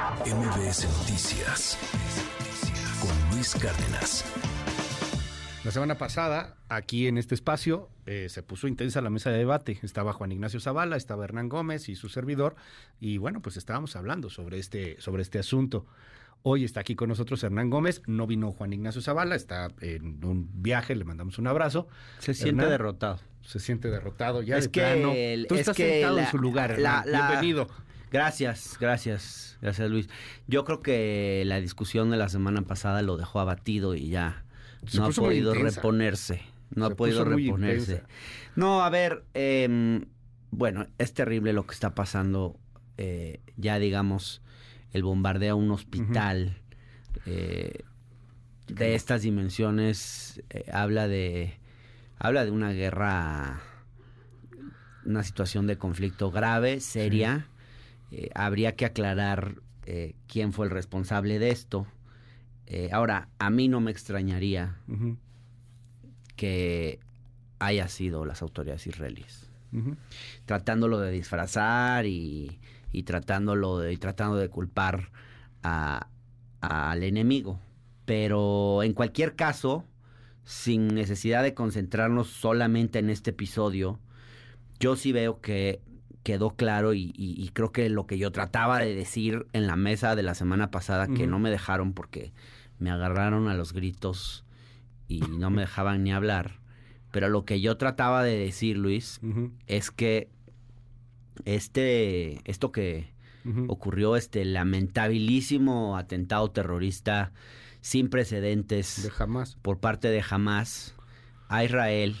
MBS Noticias con Luis Cárdenas. La semana pasada, aquí en este espacio, eh, se puso intensa la mesa de debate. Estaba Juan Ignacio Zavala, estaba Hernán Gómez y su servidor, y bueno, pues estábamos hablando sobre este, sobre este asunto. Hoy está aquí con nosotros Hernán Gómez, no vino Juan Ignacio Zavala, está en un viaje, le mandamos un abrazo. Se siente Hernán, derrotado. Se siente derrotado ya Es de que plano. el- Tú es estás que sentado en su lugar, la- Hernán. la- bienvenido. Gracias, gracias, gracias Luis. Yo creo que la discusión de la semana pasada lo dejó abatido y ya Se no ha podido reponerse. No Se ha podido reponerse. intensa. No, a ver, em, bueno, es terrible lo que está pasando. eh, ya digamos, el bombardeo a un hospital eh, de estas dimensiones eh, habla de habla de una guerra, una situación de conflicto grave, seria. Eh, habría que aclarar eh, quién fue el responsable de esto. Eh, ahora, a mí no me extrañaría que haya sido las autoridades israelíes, tratándolo de disfrazar y, y tratándolo de, y tratando de culpar a- al enemigo. Pero en cualquier caso, sin necesidad de concentrarnos solamente en este episodio, yo sí veo que quedó claro y, y- y creo que lo que yo trataba de decir en la mesa de la semana pasada, que no me dejaron porque me agarraron a los gritos y no me dejaban ni hablar, pero lo que yo trataba de decir, Luis, es que este, esto que ocurrió, este lamentabilísimo atentado terrorista sin precedentes De jamás. por parte de Hamas a Israel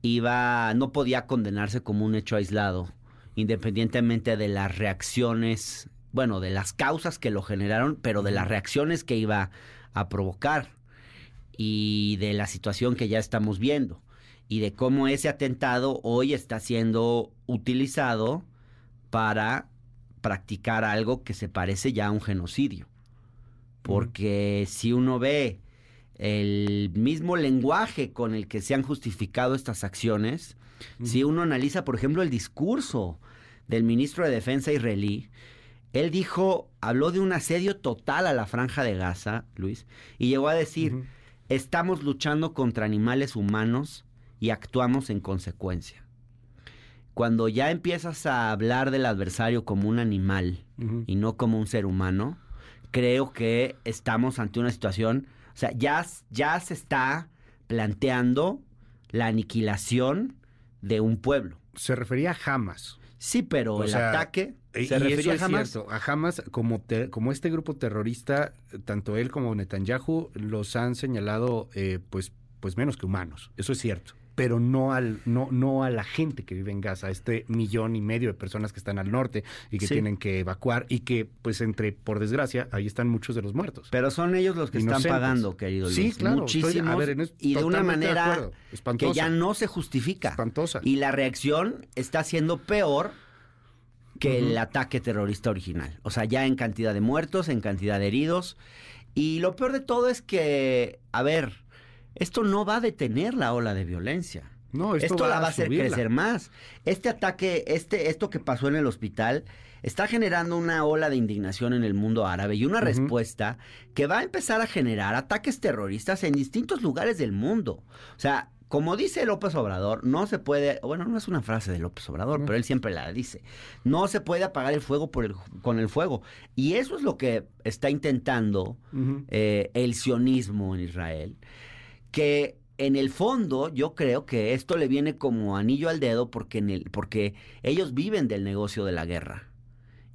iba no podía condenarse como un hecho aislado, independientemente de las reacciones, bueno, de las causas que lo generaron, pero de las reacciones que iba a provocar y de la situación que ya estamos viendo y de cómo ese atentado hoy está siendo utilizado para practicar algo que se parece ya a un genocidio. Porque si uno ve el mismo lenguaje con el que se han justificado estas acciones, si uno analiza, por ejemplo, el discurso del ministro de Defensa israelí, él dijo, habló de un asedio total a la franja de Gaza, Luis, y llegó a decir, estamos luchando contra animales humanos y actuamos en consecuencia. Cuando ya empiezas a hablar del adversario como un animal y no como un ser humano, creo que estamos ante una situación, o sea, ya, ya se está planteando la aniquilación de un pueblo. Se refería a Hamas. Sí, pero O el sea, ataque Y se refería a Hamas. cierto. A Hamas, como, te- como este grupo terrorista, tanto él como Netanyahu los han señalado eh, pues, pues menos que humanos. Eso es cierto. Pero no, al, no, no a la gente que vive en Gaza, a este millón y medio de personas que están al norte y que Sí. tienen que evacuar y que, pues, entre, por desgracia, ahí están muchos de los muertos. Pero son ellos los que Inocentes. están pagando, querido Luis. Sí, claro, estoy- a Muchísimos. ver, en es- y de una de manera que ya no se justifica. Espantosa. Y la reacción está siendo peor que el ataque terrorista original. O sea, ya en cantidad de muertos, en cantidad de heridos. Y lo peor de todo es que, a ver, esto no va a detener la ola de violencia. No, Esto, esto, la va a hacer subirla. crecer más. Este ataque, este, esto que pasó en el hospital, está generando una ola de indignación en el mundo árabe y una respuesta que va a empezar a generar ataques terroristas en distintos lugares del mundo. O sea, como dice López Obrador, no se puede, bueno, no es una frase de López Obrador, No. pero él siempre la dice, no se puede apagar el fuego por el, con el fuego. Y eso es lo que está intentando eh, el sionismo en Israel, que en el fondo yo creo que esto le viene como anillo al dedo porque, en el, porque ellos viven del negocio de la guerra.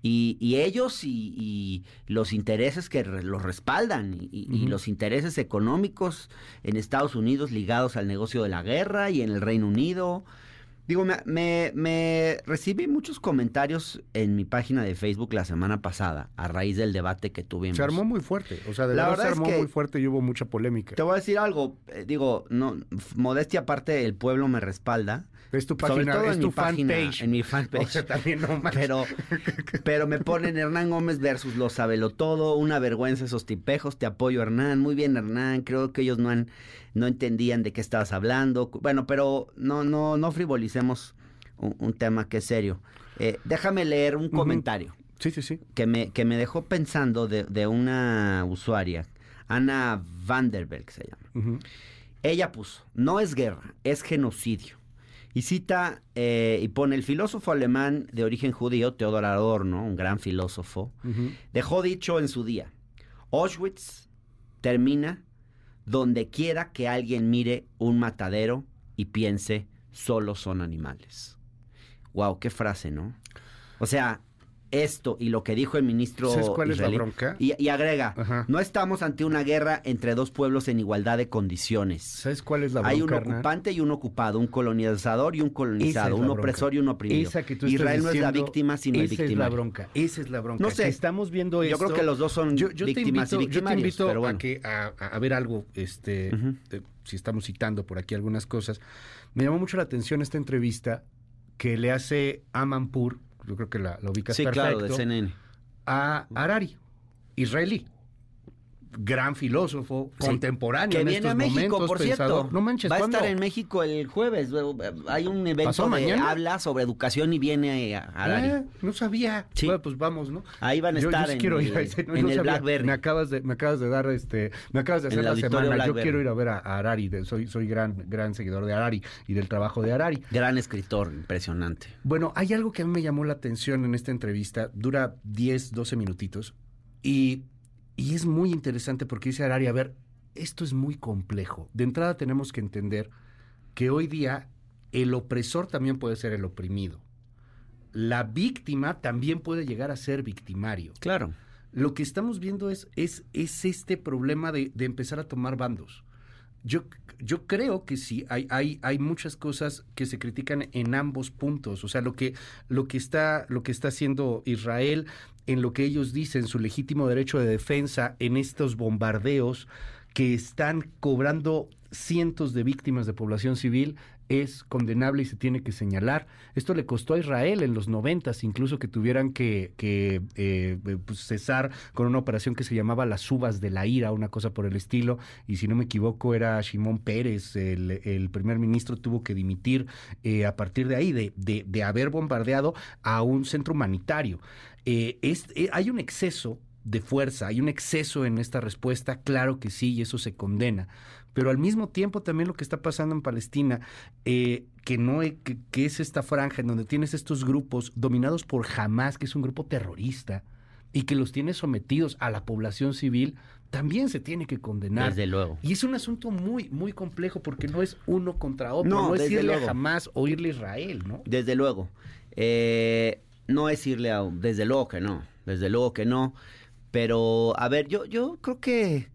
Y, y ellos y, y los intereses que re- los respaldan y, los intereses económicos en Estados Unidos ligados al negocio de la guerra y en el Reino Unido. Digo, me, me, me recibí muchos comentarios en mi página de Facebook la semana pasada a raíz del debate que tuvimos. Se armó muy fuerte. O sea, de La verdad se es armó que- muy fuerte y hubo mucha polémica. Te voy a decir algo, eh, digo, no, modestia aparte, el pueblo me respalda. Es tu Sobre página, todo es en tu mi página, fanpage. en mi fanpage. O sea, también no manches. Pero, pero me ponen Hernán Gómez versus lo sabelo todo, una vergüenza esos tipejos, te apoyo Hernán, muy bien Hernán, creo que ellos no han, no entendían de qué estabas hablando. Bueno, pero no, no, no frivolicemos un, un tema que es serio. Eh, déjame leer un comentario. Sí, sí, sí. que me, que me dejó pensando de, de una usuaria, Ana Vanderberg se llama. Ella puso, no es guerra, es genocidio. Y cita eh, y pone el filósofo alemán de origen judío, Theodor Adorno, un gran filósofo, dejó dicho en su día, Auschwitz termina donde quiera que alguien mire un matadero y piense, solo son animales. Wow, qué frase, ¿no? O sea, esto y lo que dijo el ministro ¿Sabes cuál es la bronca? Y, y agrega, Ajá. no estamos ante una guerra entre dos pueblos en igualdad de condiciones. ¿Sabes cuál es la Hay un bronca, ocupante y un ocupado, un colonizador y un colonizado, es un bronca. opresor y un oprimido. Esa que tú estás Israel no es la diciendo, víctima, sino el esa es la victimario. bronca. Esa es la bronca. No sé. Que estamos viendo Yo esto. creo que los dos son yo, yo te víctimas invito, y yo te invito pero bueno. a, que, a, a ver algo, este, eh, si estamos citando por aquí algunas cosas. Me llamó mucho la atención esta entrevista que le hace Amanpur, yo creo que la, la ubicas Sí, perfecto, claro, de CNN. a Harari, israelí. Gran filósofo, Sí. contemporáneo Que en viene estos a México, momentos, por pensador. cierto. No manches, Va a ¿cuándo? estar en México el jueves. Hay un evento ¿Pasó de mañana? habla sobre educación y viene a Harari. Ah, no sabía. Sí. Bueno, pues vamos, ¿no? Ahí van a Yo- yo estar sí en, quiero ir a el, ese, no, en no el sabía. Blackberry. Me acabas de, me acabas de dar este, me acabas de hacer la semana. Yo quiero ir a ver a, a Harari, de- soy, soy gran, gran seguidor de Harari y del trabajo de Harari. Gran escritor, impresionante. Bueno, hay algo que a mí me llamó la atención en esta entrevista, dura 10, 12 minutitos, y, y es muy interesante porque dice Harari, a ver, esto es muy complejo. De entrada tenemos que entender que hoy día el opresor también puede ser el oprimido. La víctima también puede llegar a ser victimario. Claro. Lo que estamos viendo es, es, es este problema de, de empezar a tomar bandos. Yo, yo creo que sí, hay, hay, hay muchas cosas que se critican en ambos puntos. O sea, lo que, lo que está, lo que está haciendo Israel en lo que ellos dicen, su legítimo derecho de defensa en estos bombardeos que están cobrando cientos de víctimas de población civil es condenable y se tiene que señalar. Esto le costó a Israel en los noventas, incluso que tuvieran que, que eh, pues, cesar con una operación que se llamaba las uvas de la ira, una cosa por el estilo, y si no me equivoco era Shimón Pérez, el, el primer ministro tuvo que dimitir eh, a partir de ahí, de, de, de, haber bombardeado a un centro humanitario. Eh, es, eh, hay un exceso de fuerza, hay un exceso en esta respuesta, claro que sí, y eso se condena. Pero al mismo tiempo también lo que está pasando en Palestina, eh, que no que, que, es esta franja en donde tienes estos grupos dominados por Hamas, que es un grupo terrorista, y que los tiene sometidos a la población civil, también se tiene que condenar. Desde luego. Y es un asunto muy, muy complejo porque no es uno contra otro, No, no, es irle luego. a Hamas o irle a Israel, ¿no? Desde luego. Eh, no es irle a... Desde luego que no. Desde luego que no. Pero, a ver, yo, yo creo que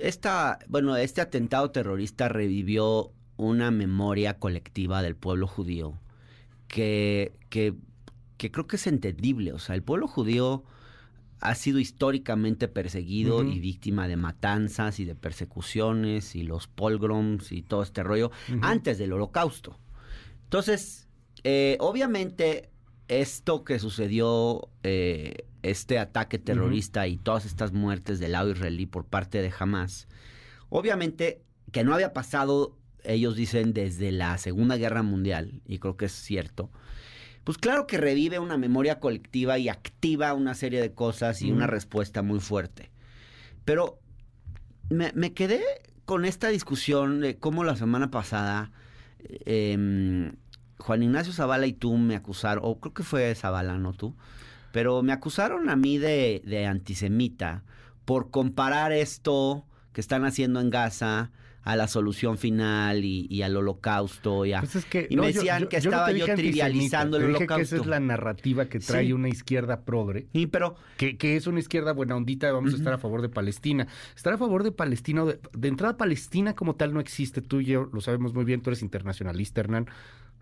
esta, bueno, este atentado terrorista revivió una memoria colectiva del pueblo judío que, que, que creo que es entendible. O sea, el pueblo judío ha sido históricamente perseguido y víctima de matanzas y de persecuciones y los pogroms y todo este rollo antes del holocausto. Entonces, eh, obviamente, esto que sucedió, eh, este ataque terrorista y todas estas muertes del lado israelí por parte de Hamas, obviamente que no había pasado, ellos dicen, desde la Segunda Guerra Mundial, y creo que es cierto, pues claro que revive una memoria colectiva y activa una serie de cosas y una respuesta muy fuerte. Pero me, me quedé con esta discusión de cómo la semana pasada eh, Juan Ignacio Zavala y tú me acusaron, o creo que fue Zavala, no tú, pero me acusaron a mí de, de antisemita por comparar esto que están haciendo en Gaza a la solución final y, y al holocausto y a... Pues es que, y me decían que no estaba yo dije antisemita, trivializando el dije que esa holocausto. es la narrativa que trae Sí. una izquierda progre. Y pero Que, que es una izquierda buena ondita, vamos a estar a favor de Palestina. Estar a favor de Palestina, de, de entrada Palestina como tal no existe, tú y yo lo sabemos muy bien, tú eres internacionalista, Hernán.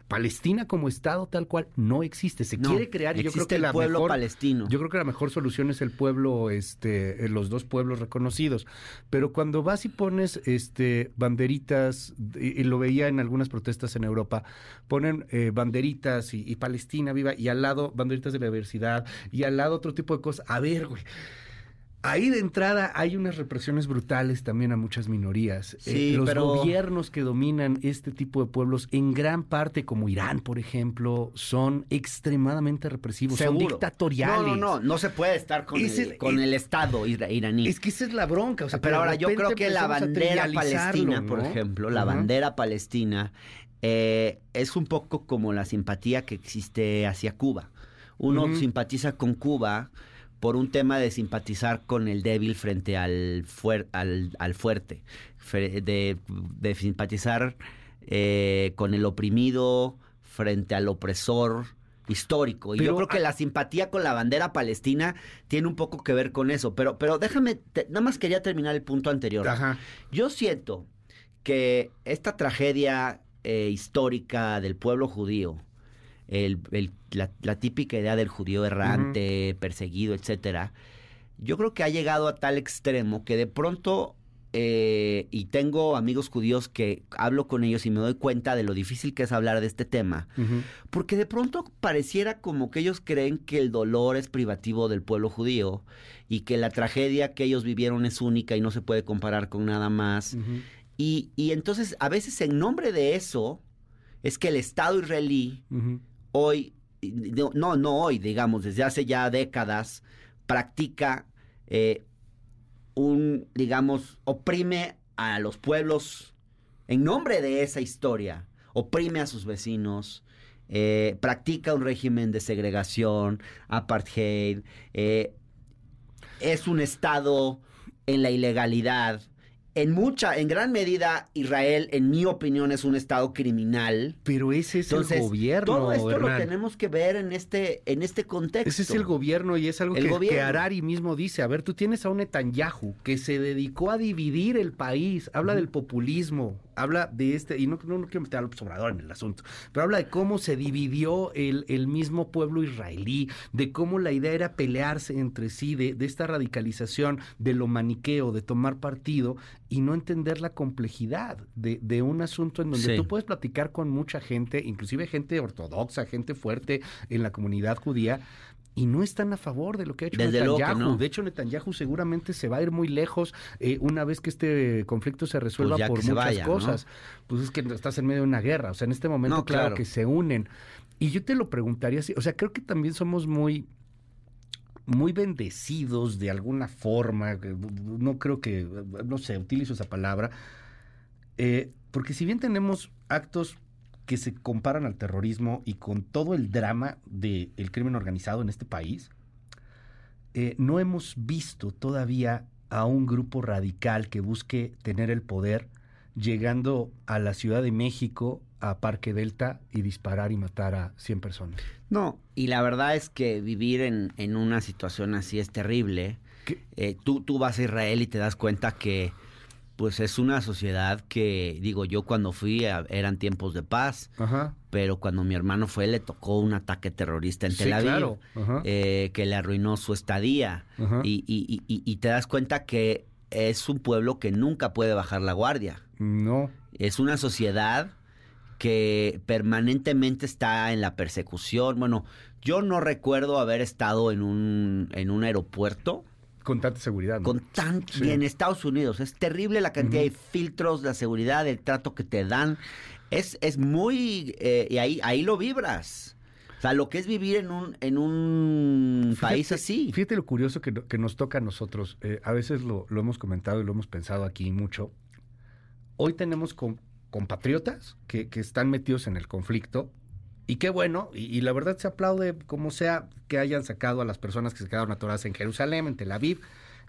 Palestina como Estado tal cual no existe, se no, quiere crear yo creo que el la pueblo mejor, palestino. yo creo que la mejor solución es el pueblo, este, eh, los dos pueblos reconocidos. Pero cuando vas y pones este banderitas, y, y lo veía en algunas protestas en Europa, ponen eh, banderitas y, y Palestina viva, y al lado banderitas de la diversidad, y al lado otro tipo de cosas. A ver, güey. Ahí de entrada hay unas represiones brutales también a muchas minorías. Eh, Sí, los pero- gobiernos que dominan este tipo de pueblos, en gran parte, como Irán, por ejemplo, son extremadamente represivos, son dictatoriales. No, no, no, no se puede estar con, el, con el Estado ira- iraní. Es que esa es la bronca. O sea, que Pero ahora yo creo que la bandera palestina, por ejemplo, la bandera palestina eh, es un poco como la simpatía que existe hacia Cuba. Uno simpatiza con Cuba por un tema de simpatizar con el débil frente al, fuer- al, al fuerte, de, de simpatizar eh, con el oprimido frente al opresor histórico. Y Pero yo creo que la simpatía con la bandera palestina tiene un poco que ver con eso. Pero, pero déjame, te- nada más quería terminar el punto anterior. Ajá. Yo siento que esta tragedia eh, histórica del pueblo judío, el- el- la, la típica idea del judío errante, perseguido, etcétera, yo creo que ha llegado a tal extremo que de pronto, eh, y tengo amigos judíos que hablo con ellos y me doy cuenta de lo difícil que es hablar de este tema, porque de pronto pareciera como que ellos creen que el dolor es privativo del pueblo judío y que la tragedia que ellos vivieron es única y no se puede comparar con nada más. Y, y entonces a veces en nombre de eso es que el Estado israelí. Hoy, no, no, hoy, digamos, desde hace ya décadas, practica eh, un, digamos, oprime a los pueblos en nombre de esa historia, oprime a sus vecinos, eh, practica un régimen de segregación, apartheid, eh, es un Estado en la ilegalidad. En mucha, en gran medida, Israel, en mi opinión, es un Estado criminal. Pero ese es Entonces, el gobierno. todo esto lo tenemos que ver en este, en este contexto. Ese es el gobierno y es algo El que, gobierno. que Harari mismo dice. A ver, tú tienes a un Netanyahu que se dedicó a dividir el país, habla del populismo, habla de este, y no, no, no quiero meter a López Obrador en el asunto, pero habla de cómo se dividió el, el mismo pueblo israelí, de cómo la idea era pelearse entre sí, de, de esta radicalización, de lo maniqueo, de tomar partido y no entender la complejidad de, de un asunto en donde Sí. tú puedes platicar con mucha gente, inclusive gente ortodoxa, gente fuerte en la comunidad judía, y no están a favor de lo que ha hecho Desde Netanyahu. no. De hecho, Netanyahu seguramente se va a ir muy lejos eh, una vez que este conflicto se resuelva Pues por muchas vaya, ¿no? cosas. Pues es que estás en medio de una guerra. O sea, en este momento, No, claro. claro. que se unen. Y yo te lo preguntaría así. O sea, creo que también somos muy muy bendecidos de alguna forma, no creo que, no sé, utilizo esa palabra, eh, porque si bien tenemos actos que se comparan al terrorismo y con todo el drama del crimen organizado en este país, eh, no hemos visto todavía a un grupo radical que busque tener el poder llegando a la Ciudad de México, a Parque Delta y disparar y matar a 100 personas. No, y la verdad es que vivir en, en una situación así es terrible. Eh, tú, tú vas a Israel y te das cuenta que pues es una sociedad que, digo, yo cuando fui a- eran tiempos de paz, Ajá. pero cuando mi hermano fue le tocó un ataque terrorista en Sí, Tel Aviv, claro. Eh, que le arruinó su estadía. Y- y- y- y te das cuenta que es un pueblo que nunca puede bajar la guardia. No. Es una sociedad que permanentemente está en la persecución. Bueno, yo no recuerdo haber estado en un, en un aeropuerto Con tanta seguridad. ¿no? con tan... Sí. y en Estados Unidos. Es terrible la cantidad de filtros, la seguridad, el trato que te dan. Es, es muy... eh, y ahí, ahí lo vibras. O sea, lo que es vivir en un, en un país así. Fíjate lo curioso que, que nos toca a nosotros. Eh, a veces lo, lo hemos comentado y lo hemos pensado aquí mucho. Hoy tenemos com- compatriotas que, que están metidos en el conflicto. Y qué bueno, y, y la verdad se aplaude como sea que hayan sacado a las personas que se quedaron atoradas en Jerusalén, en Tel Aviv.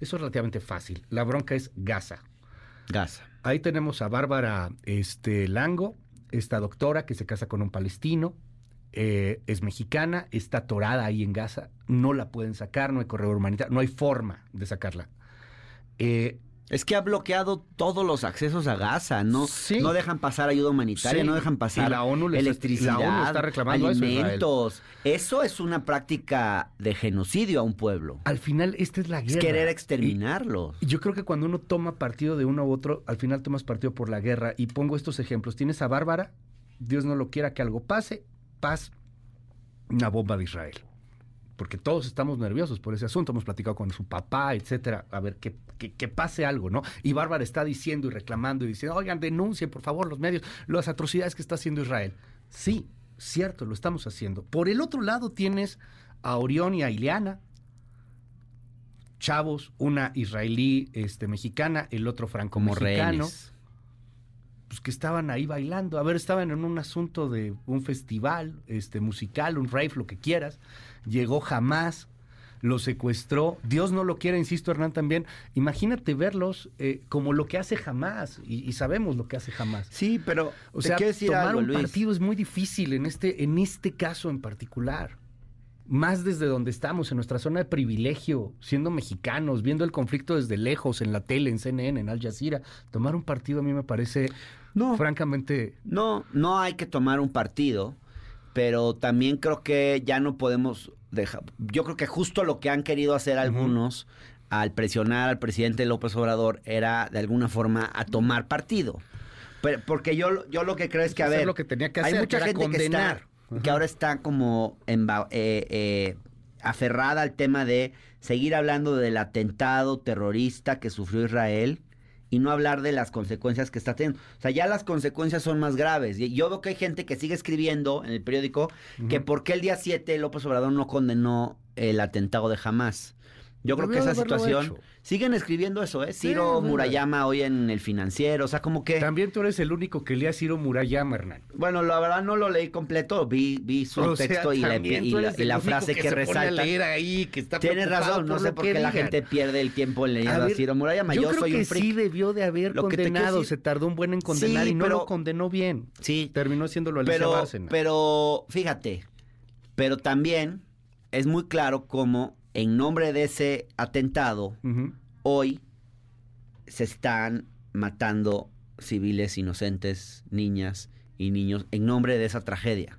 Eso es relativamente fácil. La bronca es Gaza. Gaza. Ahí tenemos a Bárbara este, Lango, esta doctora que se casa con un palestino, eh, es mexicana, está atorada ahí en Gaza, no la pueden sacar, no hay corredor humanitario, no hay forma de sacarla. Eh, Es que ha bloqueado todos los accesos a Gaza, no, Sí. no dejan pasar ayuda humanitaria, Sí. no dejan pasar Y la ONU les- electricidad, la ONU está reclamando eso, Israel. alimentos. Eso, es una práctica de genocidio a un pueblo. al final, esta es la Es guerra. querer exterminarlo. Y yo creo que cuando uno toma partido de uno u otro, al final tomas partido por la guerra. Y pongo estos ejemplos. Tienes a Bárbara, Dios no lo quiera que algo pase, paz, una bomba de Israel. Porque todos estamos nerviosos por ese asunto, hemos platicado con su papá, etcétera, a ver que, que, pase algo, ¿no? Y Bárbara está diciendo y reclamando y diciendo, oigan, denuncien por favor los medios las atrocidades que está haciendo Israel. Sí, cierto, lo estamos haciendo. Por el otro lado tienes a Orión y a Ileana, chavos, una israelí este, mexicana, el otro franco-mexicano. Pues que estaban ahí bailando. A ver, estaban en un asunto de un festival este, musical, un rave, lo que quieras. Llegó jamás, lo secuestró. Dios no lo quiere, insisto, Hernán, también. Imagínate verlos eh, como lo que hace jamás. Y, sabemos lo que hace jamás. Sí, pero o sea, tomar un partido es muy difícil en este, en este caso en particular más desde donde estamos, en nuestra zona de privilegio, siendo mexicanos, viendo el conflicto desde lejos, en la tele, en CNN, en Al Jazeera, tomar un partido a mí me parece no, francamente... No, no hay que tomar un partido, pero también creo que ya no podemos dejar... Yo creo que justo lo que han querido hacer algunos al presionar al presidente López Obrador era de alguna forma a tomar partido. porque yo, yo lo que creo es que, a ver, lo que tenía que hacer, hay mucha gente condenar. que ahora está como eh, eh, aferrada al tema de seguir hablando del atentado terrorista que sufrió Israel y no hablar de las consecuencias que está teniendo. O sea, ya las consecuencias son más graves. Yo veo que hay gente que sigue escribiendo en el periódico que por qué el día 7 López Obrador no condenó el atentado de Hamas. Yo creo que esa situación... Siguen escribiendo eso, ¿eh? Ciro Murayama hoy en El Financiero, o sea, como que... También tú eres el único que lea Ciro Murayama, Hernán. Bueno, la verdad no lo leí completo, vi, vi su texto y, la, frase que, resalta. ahí, que está Tienes razón, no sé por qué la gente pierde el tiempo leyendo a, Ciro Murayama. Yo, yo creo soy que un sí debió de haber condenado, se tardó un buen en condenar y no lo condenó bien. Sí. Terminó haciéndolo Alicia pero, Bárcena. Pero, fíjate, pero también es muy claro cómo en nombre de ese atentado, hoy se están matando civiles inocentes, niñas y niños, en nombre de esa tragedia.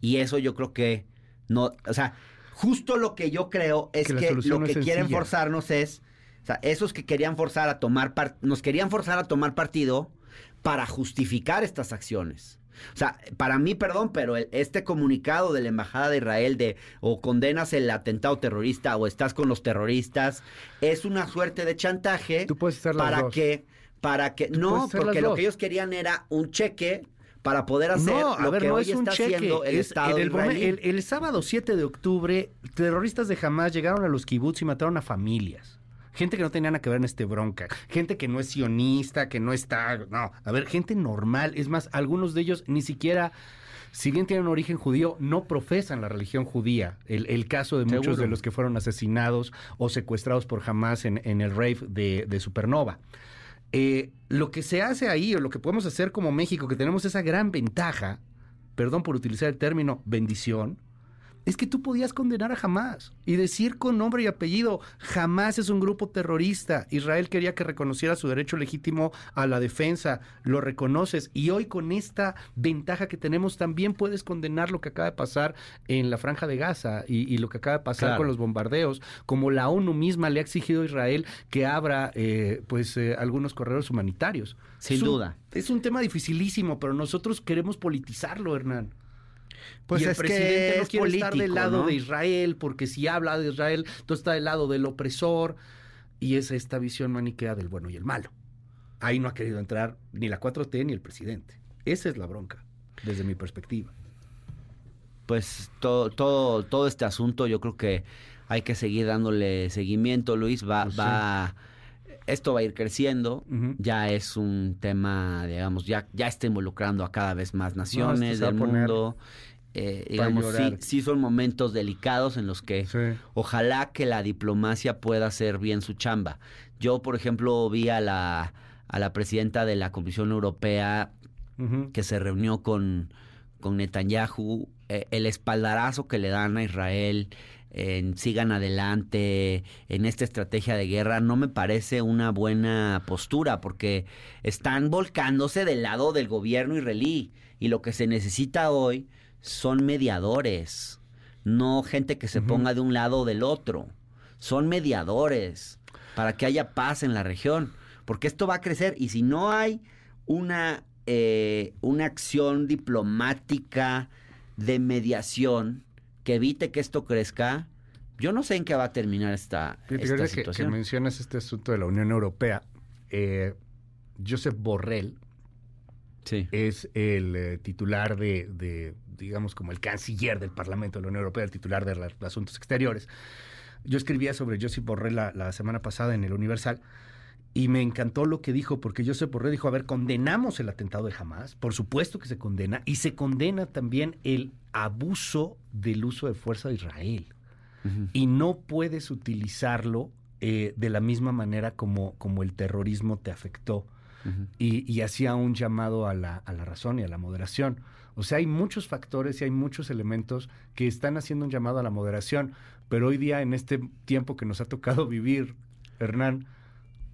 Y eso yo creo que no, o sea, justo lo que yo creo es que, lo que quieren forzarnos es, o sea, esos que querían forzar a tomar, nos querían forzar a tomar partido para justificar estas acciones. O sea, para mí, perdón, pero este comunicado de la Embajada de Israel de o condenas el atentado terrorista o estás con los terroristas es una suerte de chantaje Tú puedes hacer para que para que no, porque lo que ellos querían era un cheque para poder hacer lo que hoy está haciendo el Estado el, el, el, sábado 7 de octubre, terroristas de Hamas llegaron a los kibbutz y mataron a familias gente que no tenía nada que ver en este bronca, gente que no es sionista, que no está, no, a ver, gente normal, es más, algunos de ellos ni siquiera si bien tienen origen judío, no profesan la religión judía. El, caso de muchos de los que fueron asesinados o secuestrados por Hamas en, en el rave de, Supernova. Eh, lo que se hace ahí, o lo que podemos hacer como México, que tenemos esa gran ventaja, perdón por utilizar el término bendición, es que tú podías condenar a Hamas y decir con nombre y apellido, Hamas es un grupo terrorista. Israel quería que reconociera su derecho legítimo a la defensa, lo reconoces y hoy con esta ventaja que tenemos también puedes condenar lo que acaba de pasar en la franja de Gaza y, lo que acaba de pasar con los bombardeos, como la ONU misma le ha exigido a Israel que abra eh, pues eh, algunos corredores humanitarios. Sin duda. Es un tema dificilísimo, pero nosotros queremos politizarlo, Hernán. Pues y el es presidente no quiere estar del lado de Israel, porque si habla de Israel, entonces está del lado del opresor, y es esta visión maniquea del bueno y el malo. Ahí no ha querido entrar ni la 4T ni el presidente. Esa es la bronca, desde mi perspectiva. Pues todo, todo, todo este asunto yo creo que hay que seguir dándole seguimiento, Luis. Va, pues va, esto va a ir creciendo. Ya es un tema, digamos, ya, ya está involucrando a cada vez más naciones del mundo. Eh, digamos, sí, sí, son momentos delicados en los que ojalá que la diplomacia pueda hacer bien su chamba. Yo, por ejemplo, vi a la, a la presidenta de la Comisión Europea que se reunió con, con Netanyahu, eh, el espaldarazo que le dan a Israel, en sigan adelante en esta estrategia de guerra no me parece una buena postura porque están volcándose del lado del gobierno israelí. Y lo que se necesita hoy son mediadores, no gente que se ponga de un lado o del otro. Son mediadores para que haya paz en la región, porque esto va a crecer y si no hay una, eh, una acción diplomática de mediación que evite que esto crezca, Yo no sé en qué va a terminar esta, ahorita que, situación. que mencionas este asunto de la Unión Europea, eh, Josep Borrell Sí. es el eh, titular de, de, digamos, como el canciller del Parlamento de la Unión Europea, el titular de los asuntos exteriores. Yo escribía sobre Josep Borrell la, la semana pasada en el Universal y me encantó lo que dijo, porque Josep Borrell dijo, a ver, condenamos el atentado de Hamas, por supuesto que se condena, y se condena también el abuso del uso de fuerza de Israel y no puedes utilizarlo eh, de la misma manera como, como el terrorismo te afectó. Y, y hacía un llamado a la, a la razón y a la moderación. O sea, hay muchos factores y hay muchos elementos que están haciendo un llamado a la moderación, pero hoy día, en este tiempo que nos ha tocado vivir, Hernán,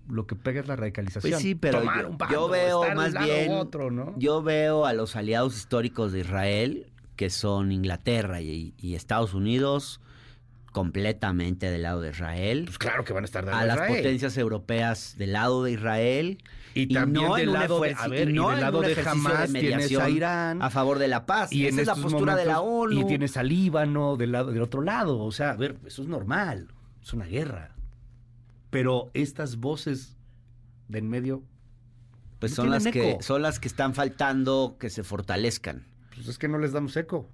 lo que pega es la radicalización. Pues sí, pero Tomar yo- un bando, yo veo más bien- otro, ¿no? Yo veo a los aliados históricos de Israel, que son Inglaterra y, y Estados Unidos, completamente del lado de Israel. Pues claro que van a estar de a las Israel. potencias europeas del lado de Israel Y y también no del lado de, a ver, y del lado de de tienes a Irán. a favor de la paz. Y Esa en es la postura de la ONU. Y tienes al Líbano del lado del otro lado. O sea, a ver, eso es normal. Es una guerra. Pero estas voces de en medio, pues no son las que son las que están faltando que se fortalezcan. pues es que no les damos eco.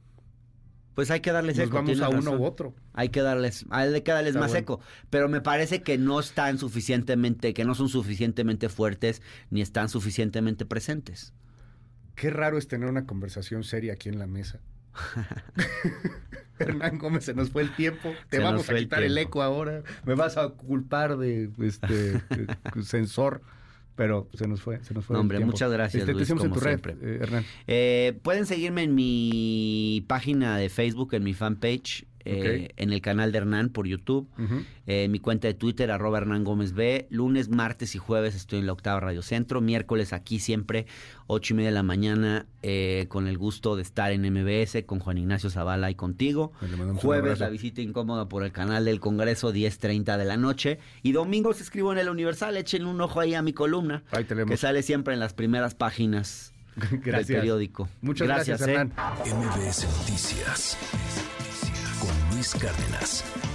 Pues hay que darles Nos eco. vamos a uno razón. u otro. Hay que darles, hay que darles Está más bueno. eco. Pero me parece que no están suficientemente, que no son suficientemente fuertes ni están suficientemente presentes. Qué raro es tener una conversación seria aquí en la mesa. Hernán Gómez, se nos fue el tiempo. Te Se vamos a el quitar el, eco ahora. Me vas a culpar de este de sensor. Pero se nos fue, se nos fue No, hombre, muchas gracias, Este, te Luis, en tu red, eh, Hernán. Eh, pueden seguirme en mi página de Facebook, en mi fanpage, eh, Ok. en el canal de Hernán por YouTube, eh, mi cuenta de Twitter, arroba Hernán Gómez B. Lunes, martes y jueves estoy en la Octava Radio Centro. Miércoles aquí siempre, ocho y media de la mañana, eh, con el gusto de estar en MBS con Juan Ignacio Zavala y contigo. Un Jueves la visita incómoda por el canal del Congreso, 10.30 de la noche. Y domingos escribo en el Universal, echen un ojo ahí a mi columna, Ahí tenemos. que sale siempre en las primeras páginas Gracias. del periódico. Muchas gracias, ¿eh? Hernán. MBS Noticias Luis Cárdenas.